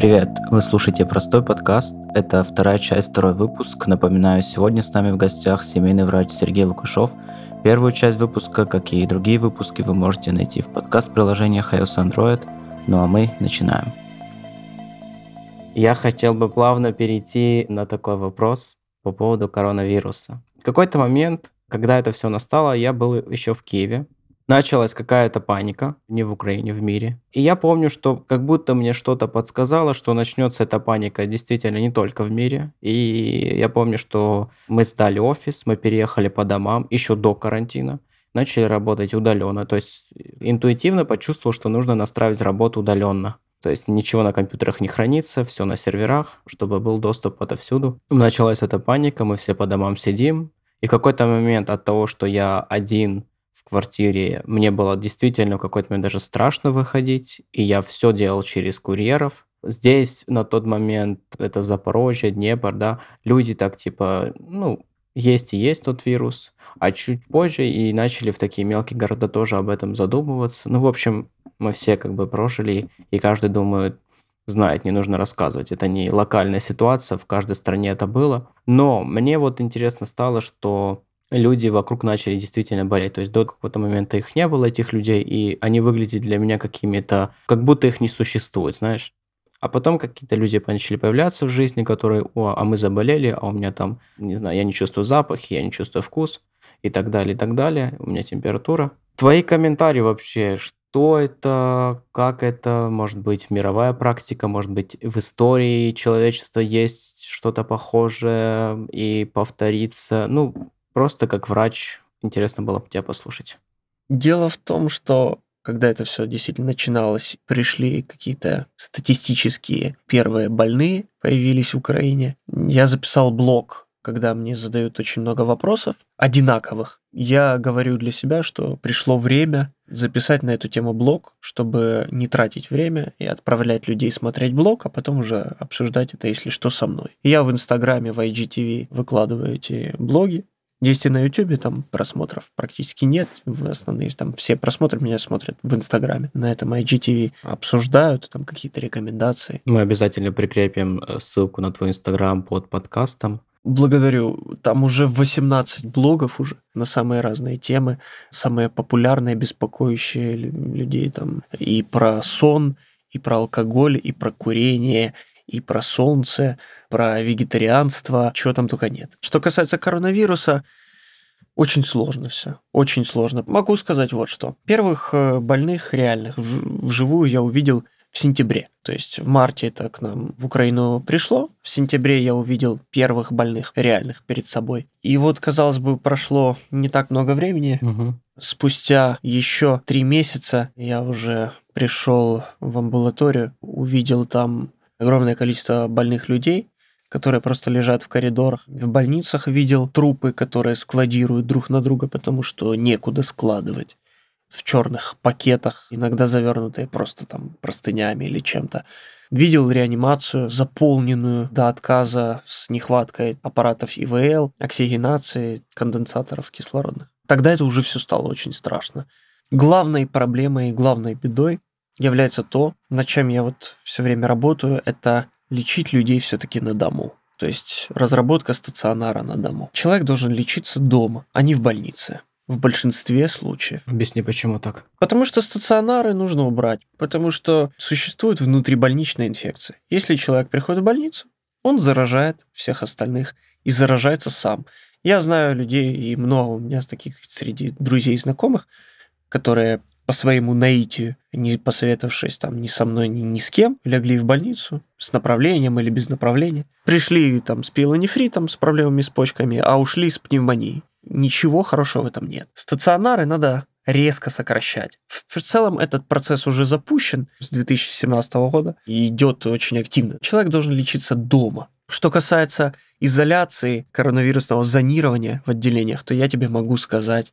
Привет, вы слушаете простой подкаст. Это вторая часть, второй выпуск. Напоминаю, сегодня с нами в гостях семейный врач Сергей Лукашов. Первую часть выпуска, как и другие выпуски, вы можете найти в подкаст-приложениях iOS Android. Ну а мы начинаем. Я хотел бы плавно перейти на такой вопрос по поводу коронавируса. В какой-то момент, когда это все настало, я был еще в Киеве, началась какая-то паника, не в Украине, в мире. И я помню, что как будто мне что-то подсказало, что начнется эта паника действительно не только в мире. И я помню, что мы сдали офис, мы переехали по домам еще до карантина начали работать удаленно. То есть интуитивно почувствовал, что нужно настраивать работу удаленно. То есть ничего на компьютерах не хранится, все на серверах, чтобы был доступ отовсюду. Началась эта паника, мы все по домам сидим. И в какой-то момент от того, что я один в квартире. Мне было действительно в какой-то момент даже страшно выходить, и я все делал через курьеров. Здесь на тот момент, это Запорожье, Днепр, да, люди так типа, ну, есть и есть тот вирус, а чуть позже и начали в такие мелкие города тоже об этом задумываться. Ну, в общем, мы все как бы прожили, и каждый думает, знает, не нужно рассказывать. Это не локальная ситуация, в каждой стране это было. Но мне вот интересно стало, что люди вокруг начали действительно болеть. То есть до какого-то момента их не было, этих людей, и они выглядят для меня какими-то, как будто их не существует, знаешь. А потом какие-то люди начали появляться в жизни, которые, о, а мы заболели, а у меня там, не знаю, я не чувствую запах, я не чувствую вкус, и так далее, и так далее, у меня температура. Твои комментарии вообще, что это, как это, может быть, мировая практика, может быть, в истории человечества есть что-то похожее и повторится. Ну, Просто как врач интересно было бы тебя послушать. Дело в том, что когда это все действительно начиналось, пришли какие-то статистические первые больные, появились в Украине. Я записал блог, когда мне задают очень много вопросов, одинаковых. Я говорю для себя, что пришло время записать на эту тему блог, чтобы не тратить время и отправлять людей смотреть блог, а потом уже обсуждать это, если что, со мной. Я в Инстаграме, в IGTV выкладываю эти блоги, если на Ютубе там просмотров практически нет, в основные там все просмотры меня смотрят в Инстаграме. На этом IGTV обсуждают там какие-то рекомендации. Мы обязательно прикрепим э, ссылку на твой Инстаграм под подкастом. Благодарю. Там уже 18 блогов уже на самые разные темы, самые популярные, беспокоящие людей там и про сон, и про алкоголь, и про курение, и про солнце, про вегетарианство, чего там только нет. Что касается коронавируса, очень сложно все, очень сложно. Могу сказать вот что. Первых э, больных реальных вживую я увидел в сентябре. То есть в марте это к нам в Украину пришло, в сентябре я увидел первых больных реальных перед собой. И вот, казалось бы, прошло не так много времени. Угу. Спустя еще три месяца я уже пришел в амбулаторию, увидел там огромное количество больных людей, которые просто лежат в коридорах. В больницах видел трупы, которые складируют друг на друга, потому что некуда складывать. В черных пакетах, иногда завернутые просто там простынями или чем-то. Видел реанимацию, заполненную до отказа с нехваткой аппаратов ИВЛ, оксигенации, конденсаторов кислородных. Тогда это уже все стало очень страшно. Главной проблемой, главной бедой является то, над чем я вот все время работаю, это лечить людей все-таки на дому. То есть разработка стационара на дому. Человек должен лечиться дома, а не в больнице. В большинстве случаев. Объясни, почему так? Потому что стационары нужно убрать. Потому что существует внутрибольничная инфекция. Если человек приходит в больницу, он заражает всех остальных и заражается сам. Я знаю людей, и много у меня таких среди друзей и знакомых, которые по своему наитию, не посоветовавшись там ни со мной, ни, ни с кем, легли в больницу с направлением или без направления. Пришли там с пилонефритом, с проблемами с почками, а ушли с пневмонией. Ничего хорошего в этом нет. Стационары надо резко сокращать. В целом этот процесс уже запущен с 2017 года и идет очень активно. Человек должен лечиться дома. Что касается изоляции, коронавирусного зонирования в отделениях, то я тебе могу сказать,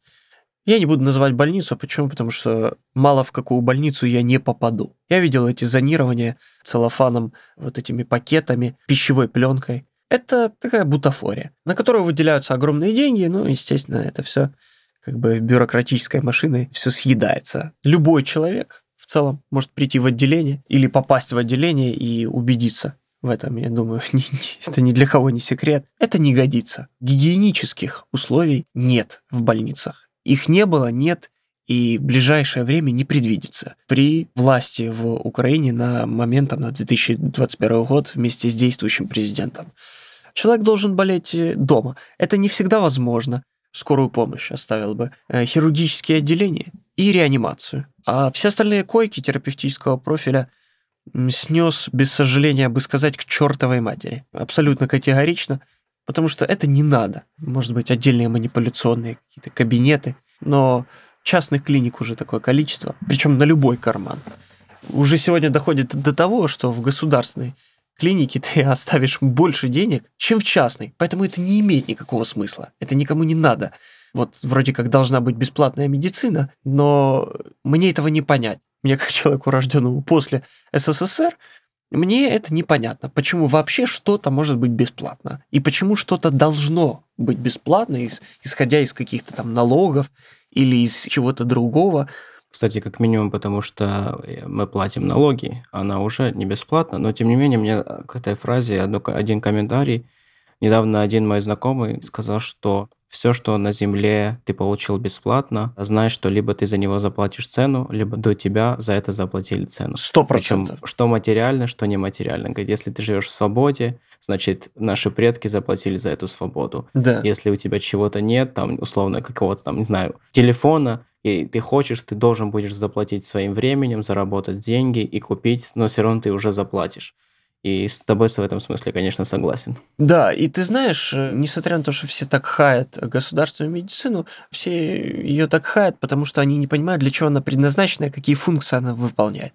я не буду называть больницу, почему? Потому что мало в какую больницу я не попаду. Я видел эти зонирования целлофаном, вот этими пакетами, пищевой пленкой. Это такая бутафория, на которую выделяются огромные деньги, ну, естественно, это все как бы бюрократической машиной все съедается. Любой человек, в целом может прийти в отделение или попасть в отделение и убедиться в этом, я думаю, это ни для кого не секрет. Это не годится. Гигиенических условий нет в больницах. Их не было, нет и в ближайшее время не предвидится при власти в Украине на момент там, на 2021 год вместе с действующим президентом. Человек должен болеть э, дома. Это не всегда возможно. Скорую помощь оставил бы, э, хирургические отделения и реанимацию. А все остальные койки терапевтического профиля снес, без сожаления бы сказать, к чертовой матери. Абсолютно категорично, потому что это не надо. Может быть, отдельные манипуляционные какие-то кабинеты, но частных клиник уже такое количество, причем на любой карман. Уже сегодня доходит до того, что в государственной клинике ты оставишь больше денег, чем в частной. Поэтому это не имеет никакого смысла. Это никому не надо. Вот вроде как должна быть бесплатная медицина, но мне этого не понять. Мне как человеку, рожденному после СССР, мне это непонятно, почему вообще что-то может быть бесплатно, и почему что-то должно быть бесплатно, исходя из каких-то там налогов или из чего-то другого. Кстати, как минимум, потому что мы платим налоги, она уже не бесплатна, но тем не менее мне к этой фразе один комментарий. Недавно один мой знакомый сказал, что все, что на земле ты получил бесплатно, знай, что либо ты за него заплатишь цену, либо до тебя за это заплатили цену. Сто процентов. Что материально, что нематериально. Говорит, если ты живешь в свободе, значит, наши предки заплатили за эту свободу. Да. Если у тебя чего-то нет, там, условно, какого-то там, не знаю, телефона, и ты хочешь, ты должен будешь заплатить своим временем, заработать деньги и купить, но все равно ты уже заплатишь. И с тобой в этом смысле, конечно, согласен. Да, и ты знаешь, э, несмотря на то, что все так хаят государственную медицину, все ее так хаят, потому что они не понимают, для чего она предназначена какие функции она выполняет.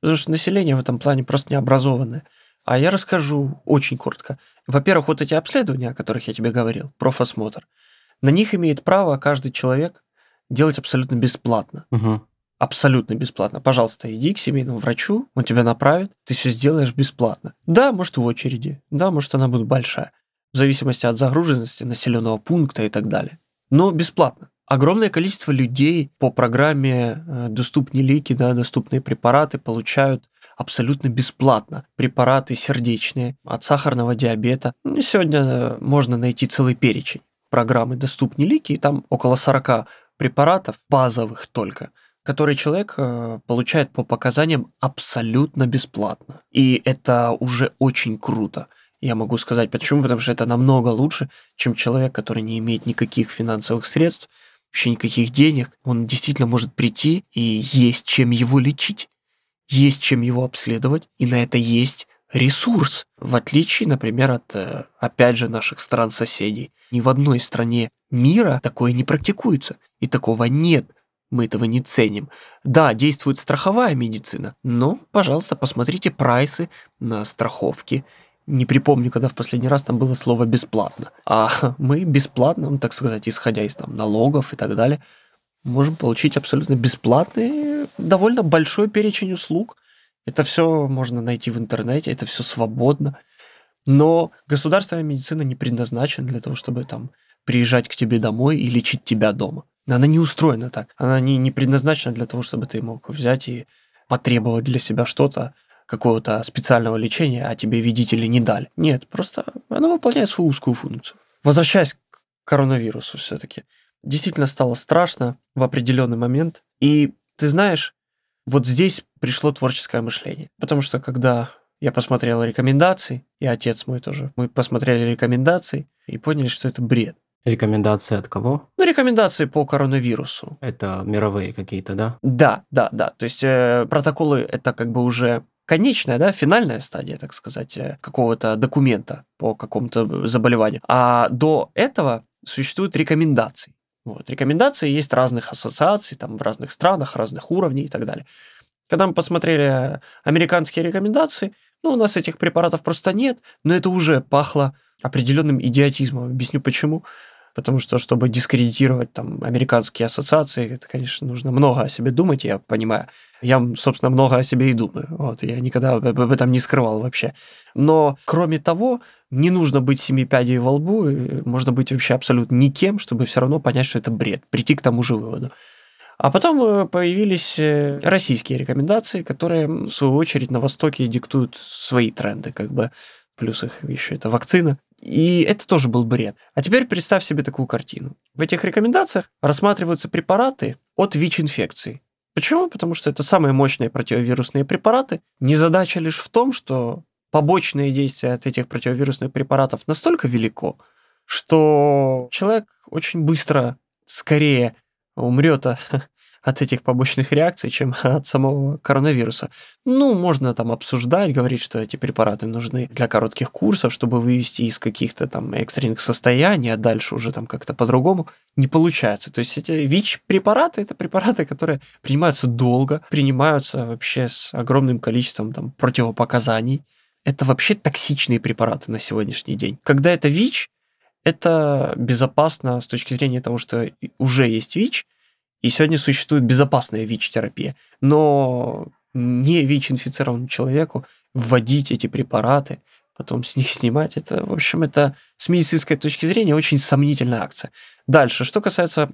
Потому что население в этом плане просто не образованное. А я расскажу очень коротко. Во-первых, вот эти обследования, о которых я тебе говорил, профосмотр, на них имеет право каждый человек делать абсолютно бесплатно. Угу абсолютно бесплатно. Пожалуйста, иди к семейному врачу, он тебя направит, ты все сделаешь бесплатно. Да, может, в очереди, да, может, она будет большая, в зависимости от загруженности населенного пункта и так далее. Но бесплатно. Огромное количество людей по программе э, «Доступные лики», да, доступные препараты получают абсолютно бесплатно. Препараты сердечные, от сахарного диабета. Ну, сегодня э, можно найти целый перечень программы «Доступные лики», и там около 40 препаратов базовых только – который человек э, получает по показаниям абсолютно бесплатно. И это уже очень круто. Я могу сказать почему, потому что это намного лучше, чем человек, который не имеет никаких финансовых средств, вообще никаких денег. Он действительно может прийти и есть чем его лечить, есть чем его обследовать, и на это есть ресурс. В отличие, например, от, э, опять же, наших стран-соседей. Ни в одной стране мира такое не практикуется, и такого нет мы этого не ценим. Да, действует страховая медицина, но, пожалуйста, посмотрите прайсы на страховки. Не припомню, когда в последний раз там было слово «бесплатно». А мы бесплатно, ну, так сказать, исходя из там налогов и так далее, можем получить абсолютно бесплатный, довольно большой перечень услуг. Это все можно найти в интернете, это все свободно. Но государственная медицина не предназначена для того, чтобы там приезжать к тебе домой и лечить тебя дома. Она не устроена так. Она не, не предназначена для того, чтобы ты мог взять и потребовать для себя что-то, какого-то специального лечения, а тебе видители не дали. Нет, просто она выполняет свою узкую функцию. Возвращаясь к коронавирусу все-таки. Действительно стало страшно в определенный момент. И ты знаешь, вот здесь пришло творческое мышление. Потому что когда я посмотрел рекомендации, и отец мой тоже, мы посмотрели рекомендации и поняли, что это бред. Рекомендации от кого? Ну, рекомендации по коронавирусу. Это мировые какие-то, да? Да, да, да. То есть э, протоколы это как бы уже конечная, да, финальная стадия, так сказать, э, какого-то документа по какому-то заболеванию. А до этого существуют рекомендации. Вот. Рекомендации есть разных ассоциаций, там в разных странах, разных уровней и так далее. Когда мы посмотрели американские рекомендации, ну, у нас этих препаратов просто нет, но это уже пахло определенным идиотизмом. Объясню почему потому что, чтобы дискредитировать там американские ассоциации, это, конечно, нужно много о себе думать, я понимаю. Я, собственно, много о себе и думаю. Вот, я никогда об этом не скрывал вообще. Но, кроме того, не нужно быть семи пядей во лбу, можно быть вообще абсолютно никем, чтобы все равно понять, что это бред, прийти к тому же выводу. А потом э, появились э, российские рекомендации, которые, в свою очередь, на Востоке диктуют свои тренды, как бы плюс их еще это вакцина. И это тоже был бред. А теперь представь себе такую картину. В этих рекомендациях рассматриваются препараты от ВИЧ-инфекции. Почему? Потому что это самые мощные противовирусные препараты. Незадача лишь в том, что побочные действия от этих противовирусных препаратов настолько велико, что человек очень быстро, скорее умрет от этих побочных реакций, чем от самого коронавируса. Ну, можно там обсуждать, говорить, что эти препараты нужны для коротких курсов, чтобы вывести из каких-то там экстренных состояний, а дальше уже там как-то по-другому. Не получается. То есть эти ВИЧ-препараты – это препараты, которые принимаются долго, принимаются вообще с огромным количеством там противопоказаний. Это вообще токсичные препараты на сегодняшний день. Когда это ВИЧ, это безопасно с точки зрения того, что уже есть ВИЧ, и сегодня существует безопасная ВИЧ-терапия. Но не ВИЧ-инфицированному человеку вводить эти препараты, потом с них снимать, это, в общем, это с медицинской точки зрения очень сомнительная акция. Дальше, что касается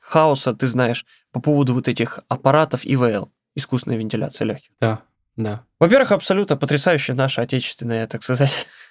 хаоса, ты знаешь, по поводу вот этих аппаратов ИВЛ, искусственная вентиляция легких. Да, да. Во-первых, абсолютно потрясающая наша отечественная, так сказать,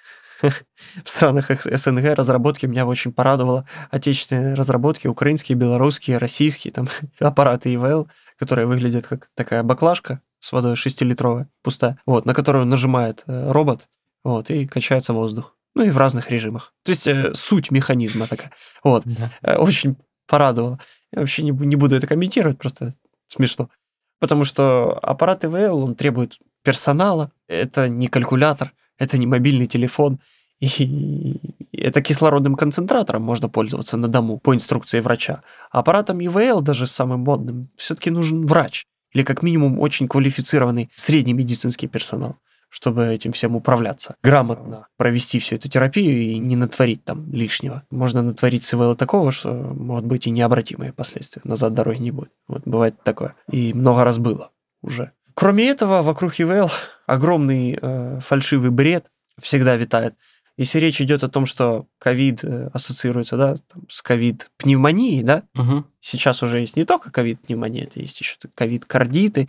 в странах СНГ разработки меня очень порадовало. Отечественные разработки, украинские, белорусские, российские, там аппараты ИВЛ, которые выглядят как такая баклажка с водой 6-литровая, пустая, вот, на которую нажимает э, робот, вот, и качается воздух. Ну и в разных режимах. То есть э, суть механизма такая. Вот. Да. Э, очень порадовало. Я вообще не, не буду это комментировать, просто смешно. Потому что аппарат ИВЛ, он требует персонала, это не калькулятор, это не мобильный телефон, и это кислородным концентратором можно пользоваться на дому по инструкции врача. А аппаратом ИВЛ, даже самым модным, все-таки нужен врач или как минимум очень квалифицированный средний медицинский персонал, чтобы этим всем управляться. Грамотно провести всю эту терапию и не натворить там лишнего. Можно натворить с ИВЛ такого, что могут быть и необратимые последствия. Назад дороги не будет. Вот бывает такое. И много раз было уже. Кроме этого, вокруг ИВЛ огромный э, фальшивый бред всегда витает. Если речь идет о том, что ковид э, ассоциируется да, там, с ковид-пневмонией, да, угу. сейчас уже есть не только ковид-пневмония, это есть еще ковид-кардиты,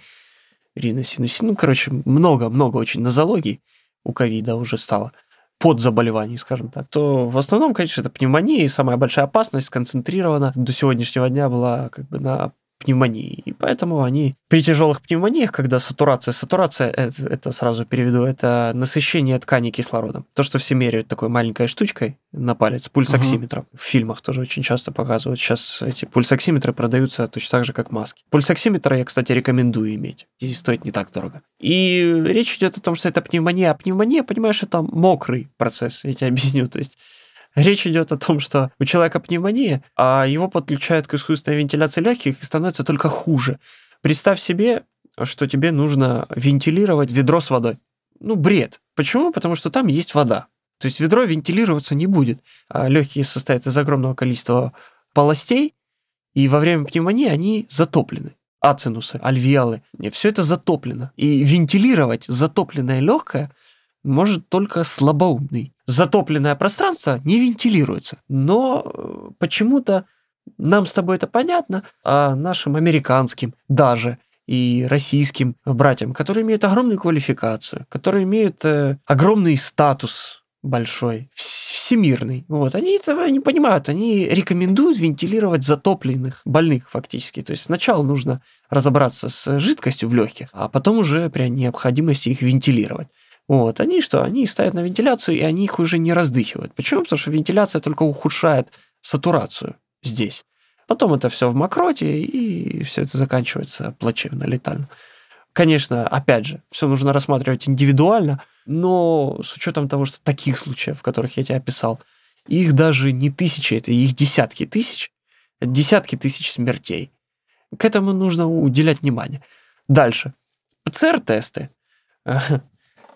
риносинусин, ну, короче, много-много очень нозологий у ковида уже стало под заболеваний, скажем так, то в основном, конечно, это пневмония, и самая большая опасность сконцентрирована до сегодняшнего дня была как бы на пневмонии. И поэтому они при тяжелых пневмониях, когда сатурация, сатурация, это, это сразу переведу, это насыщение ткани кислородом. То, что все меряют такой маленькой штучкой на палец, пульсоксиметром. Угу. В фильмах тоже очень часто показывают. Сейчас эти пульсоксиметры продаются точно так же, как маски. Пульсоксиметр я, кстати, рекомендую иметь. Здесь стоит не так дорого. И речь идет о том, что это пневмония. А пневмония, понимаешь, это мокрый процесс. Я тебе объясню. То есть Речь идет о том, что у человека пневмония, а его подключают к искусственной вентиляции легких и становится только хуже. Представь себе, что тебе нужно вентилировать ведро с водой. Ну, бред. Почему? Потому что там есть вода. То есть ведро вентилироваться не будет. А легкие состоят из огромного количества полостей, и во время пневмонии они затоплены. Ацинусы, альвеолы, все это затоплено. И вентилировать затопленное легкое может только слабоумный. Затопленное пространство не вентилируется. Но э, почему-то нам с тобой это понятно, а нашим американским даже и российским братьям, которые имеют огромную квалификацию, которые имеют э, огромный статус большой, всемирный. Вот. Они этого не понимают, они рекомендуют вентилировать затопленных больных фактически. То есть сначала нужно разобраться с жидкостью в легких, а потом уже при необходимости их вентилировать. Вот, они что? Они ставят на вентиляцию, и они их уже не раздыхивают. Почему? Потому что вентиляция только ухудшает сатурацию здесь. Потом это все в мокроте, и все это заканчивается плачевно, летально. Конечно, опять же, все нужно рассматривать индивидуально, но с учетом того, что таких случаев, которых я тебе описал, их даже не тысячи, это их десятки тысяч, десятки тысяч смертей. К этому нужно уделять внимание. Дальше. ПЦР-тесты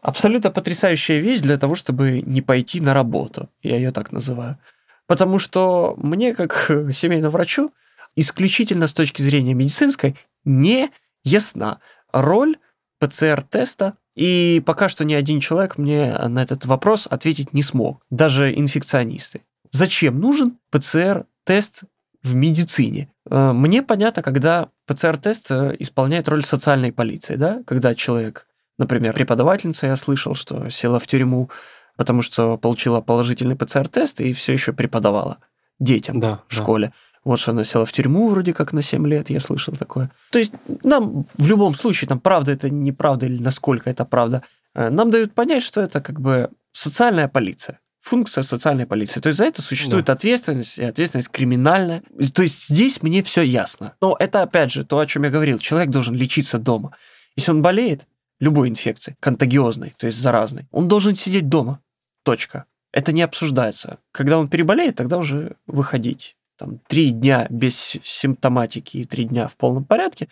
абсолютно потрясающая вещь для того, чтобы не пойти на работу. Я ее так называю. Потому что мне, как семейному врачу, исключительно с точки зрения медицинской, не ясна роль ПЦР-теста, и пока что ни один человек мне на этот вопрос ответить не смог, даже инфекционисты. Зачем нужен ПЦР-тест в медицине? Э, мне понятно, когда ПЦР-тест э, исполняет роль социальной полиции, да, когда человек, например, преподавательница, я слышал, что села в тюрьму, потому что получила положительный ПЦР-тест и все еще преподавала детям Да, в да. школе. Вот что она села в тюрьму вроде как на 7 лет, я слышал такое. То есть нам в любом случае, там правда это неправда или насколько это правда, э, нам дают понять, что это как бы социальная полиция функция социальной полиции. То есть за это существует Да. ответственность, и ответственность криминальная. То есть здесь мне все ясно. Но это опять же то, о чем я говорил. Человек должен лечиться дома. Если он болеет любой инфекцией, контагиозной, то есть заразной, он должен сидеть дома. Точка. Это не обсуждается. Когда он переболеет, тогда уже выходить. Там три дня без симптоматики и три дня в полном порядке,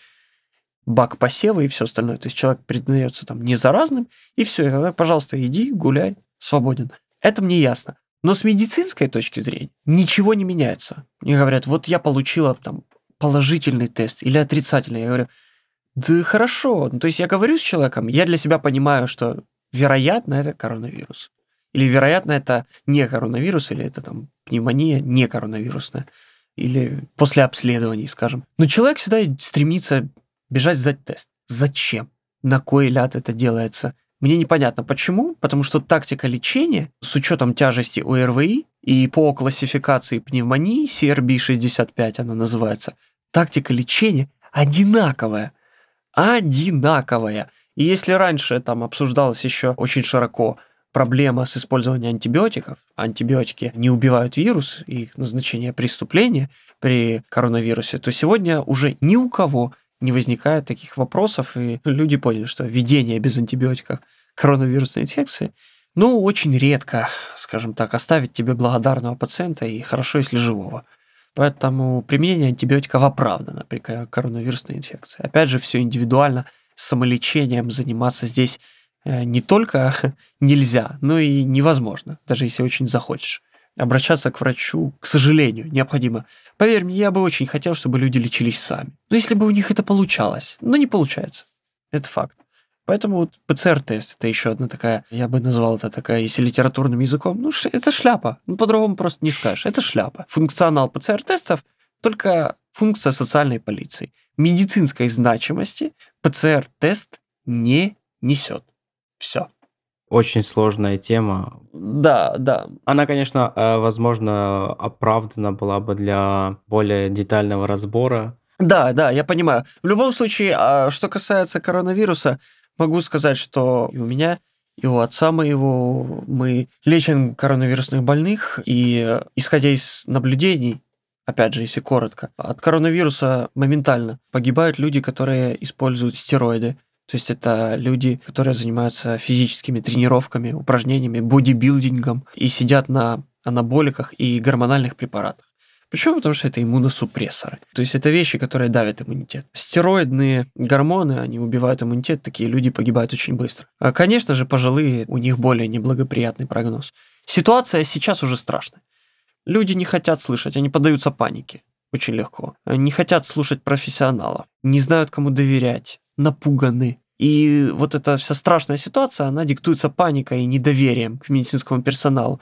бак посева и все остальное. То есть человек признается там не заразным, и все, и тогда, пожалуйста, иди, гуляй, свободен. Это мне ясно. Но с медицинской точки зрения ничего не меняется. Мне говорят, вот я получила там положительный тест или отрицательный. Я говорю, да хорошо. Ну, то есть я говорю с человеком, я для себя понимаю, что вероятно это коронавирус. Или вероятно это не коронавирус, или это там пневмония не коронавирусная. Или после обследований, скажем. Но человек всегда стремится бежать сдать тест. Зачем? На кой ляд это делается? Мне непонятно почему, потому что тактика лечения с учетом тяжести ОРВИ и по классификации пневмонии CRB-65 она называется, тактика лечения одинаковая. Одинаковая. И если раньше там обсуждалось еще очень широко проблема с использованием антибиотиков, антибиотики не убивают вирус, их назначение преступления при коронавирусе, то сегодня уже ни у кого не возникает таких вопросов, и люди поняли, что введение без антибиотиков коронавирусной инфекции, ну, очень редко, скажем так, оставить тебе благодарного пациента, и хорошо, если живого. Поэтому применение антибиотиков оправдано при коронавирусной инфекции. Опять же, все индивидуально, самолечением заниматься здесь э, не только нельзя, но и невозможно, даже если очень захочешь. Обращаться к врачу, к сожалению, необходимо. Поверь мне, я бы очень хотел, чтобы люди лечились сами. Но если бы у них это получалось, но не получается. Это факт. Поэтому вот ПЦР-тест это еще одна такая, я бы назвал это такая, если литературным языком, ну это шляпа. Ну по-другому просто не скажешь. Это шляпа. Функционал ПЦР-тестов только функция социальной полиции. Медицинской значимости ПЦР-тест не несет. Все. Очень сложная тема. Да, да. Она, конечно, э, возможно, оправдана была бы для более детального разбора. Да, да, я понимаю. В любом случае, а что касается коронавируса, могу сказать, что и у меня, и у отца моего мы лечим коронавирусных больных, и исходя из наблюдений, опять же, если коротко, от коронавируса моментально погибают люди, которые используют стероиды. То есть это люди, которые занимаются физическими тренировками, упражнениями, бодибилдингом и сидят на анаболиках и гормональных препаратах. Почему? Потому что это иммуносупрессоры. То есть это вещи, которые давят иммунитет. Стероидные гормоны, они убивают иммунитет, такие люди погибают очень быстро. А, конечно же, пожилые, у них более неблагоприятный прогноз. Ситуация сейчас уже страшная. Люди не хотят слышать, они поддаются панике очень легко. Не хотят слушать профессионалов, не знают, кому доверять, напуганы. И вот эта вся страшная ситуация, она диктуется паникой и недоверием к медицинскому персоналу.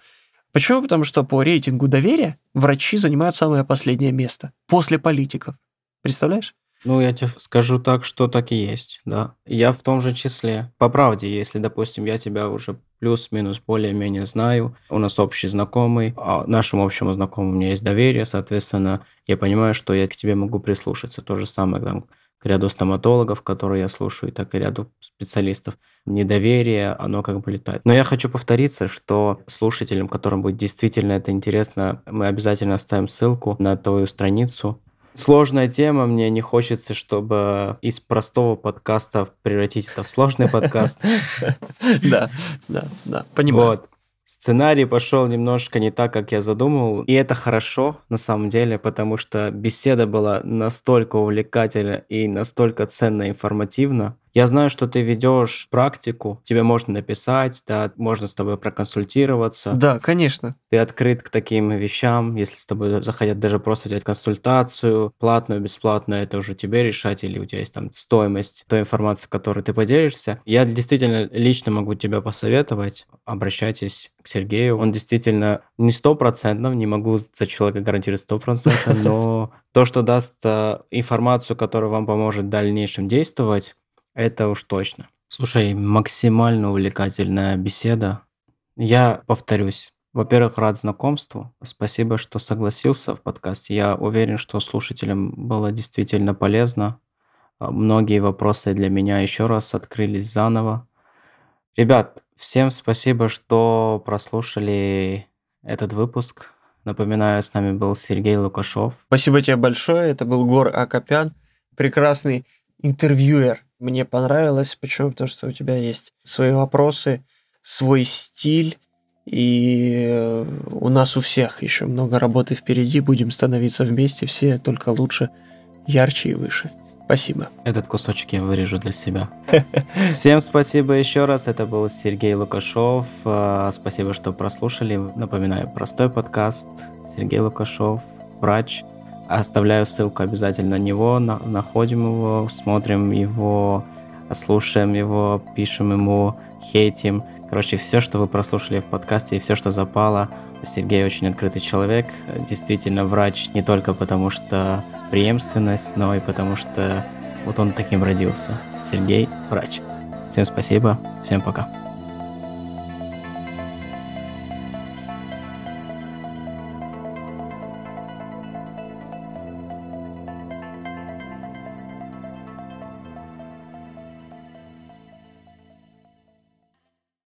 Почему? Потому что по рейтингу доверия врачи занимают самое последнее место. После политиков. Представляешь? Ну, я тебе скажу так, что так и есть, да. Я в том же числе. По правде, если, допустим, я тебя уже плюс-минус более-менее знаю, у нас общий знакомый, а нашему общему знакомому у меня есть доверие, соответственно, я понимаю, что я к тебе могу прислушаться. То же самое там, к ряду стоматологов, которые я слушаю, так и ряду специалистов. Недоверие, оно как бы летает. Но я хочу повториться, что слушателям, которым будет действительно это интересно, мы обязательно оставим ссылку на твою страницу, Сложная тема, мне не хочется, чтобы из простого подкаста превратить это в сложный подкаст. Да, да, да, понимаю. Вот. Сценарий пошел немножко не так, как я задумывал, и это хорошо на самом деле, потому что беседа была настолько увлекательна и настолько ценно информативна. Я знаю, что ты ведешь практику, тебе можно написать, да, можно с тобой проконсультироваться. Да, конечно. Ты открыт к таким вещам, если с тобой захотят даже просто взять консультацию, платную, бесплатную, это уже тебе решать, или у тебя есть там стоимость той информации, которой ты поделишься. Я действительно лично могу тебя посоветовать, обращайтесь к Сергею. Он действительно не стопроцентно, не могу за человека гарантировать стопроцентно, но то, что даст э, информацию, которая вам поможет в дальнейшем действовать, это уж точно. Слушай, максимально увлекательная беседа. Я повторюсь. Во-первых, рад знакомству. Спасибо, что согласился в подкасте. Я уверен, что слушателям было действительно полезно. А, многие вопросы для меня еще раз открылись заново. Ребят, всем спасибо, что прослушали этот выпуск. Напоминаю, с нами был Сергей Лукашов. Спасибо тебе большое. Это был Гор Акопян, прекрасный интервьюер. Мне понравилось. Почему? Потому что у тебя есть свои вопросы, свой стиль. И э, у нас у всех еще много работы впереди. Будем становиться вместе все только лучше, ярче и выше. Спасибо. Этот кусочек я вырежу для себя. Всем спасибо еще раз. Это был Сергей Лукашов. А, спасибо, что прослушали. Напоминаю, простой подкаст. Сергей Лукашов, врач. Оставляю ссылку обязательно на него. находим его, смотрим его, слушаем его, пишем ему, хейтим. Короче, все, что вы прослушали в подкасте и все, что запало. Сергей очень открытый человек. Действительно, врач не только потому, что преемственность, но и потому что вот он таким родился. Сергей – врач. Всем спасибо, всем пока.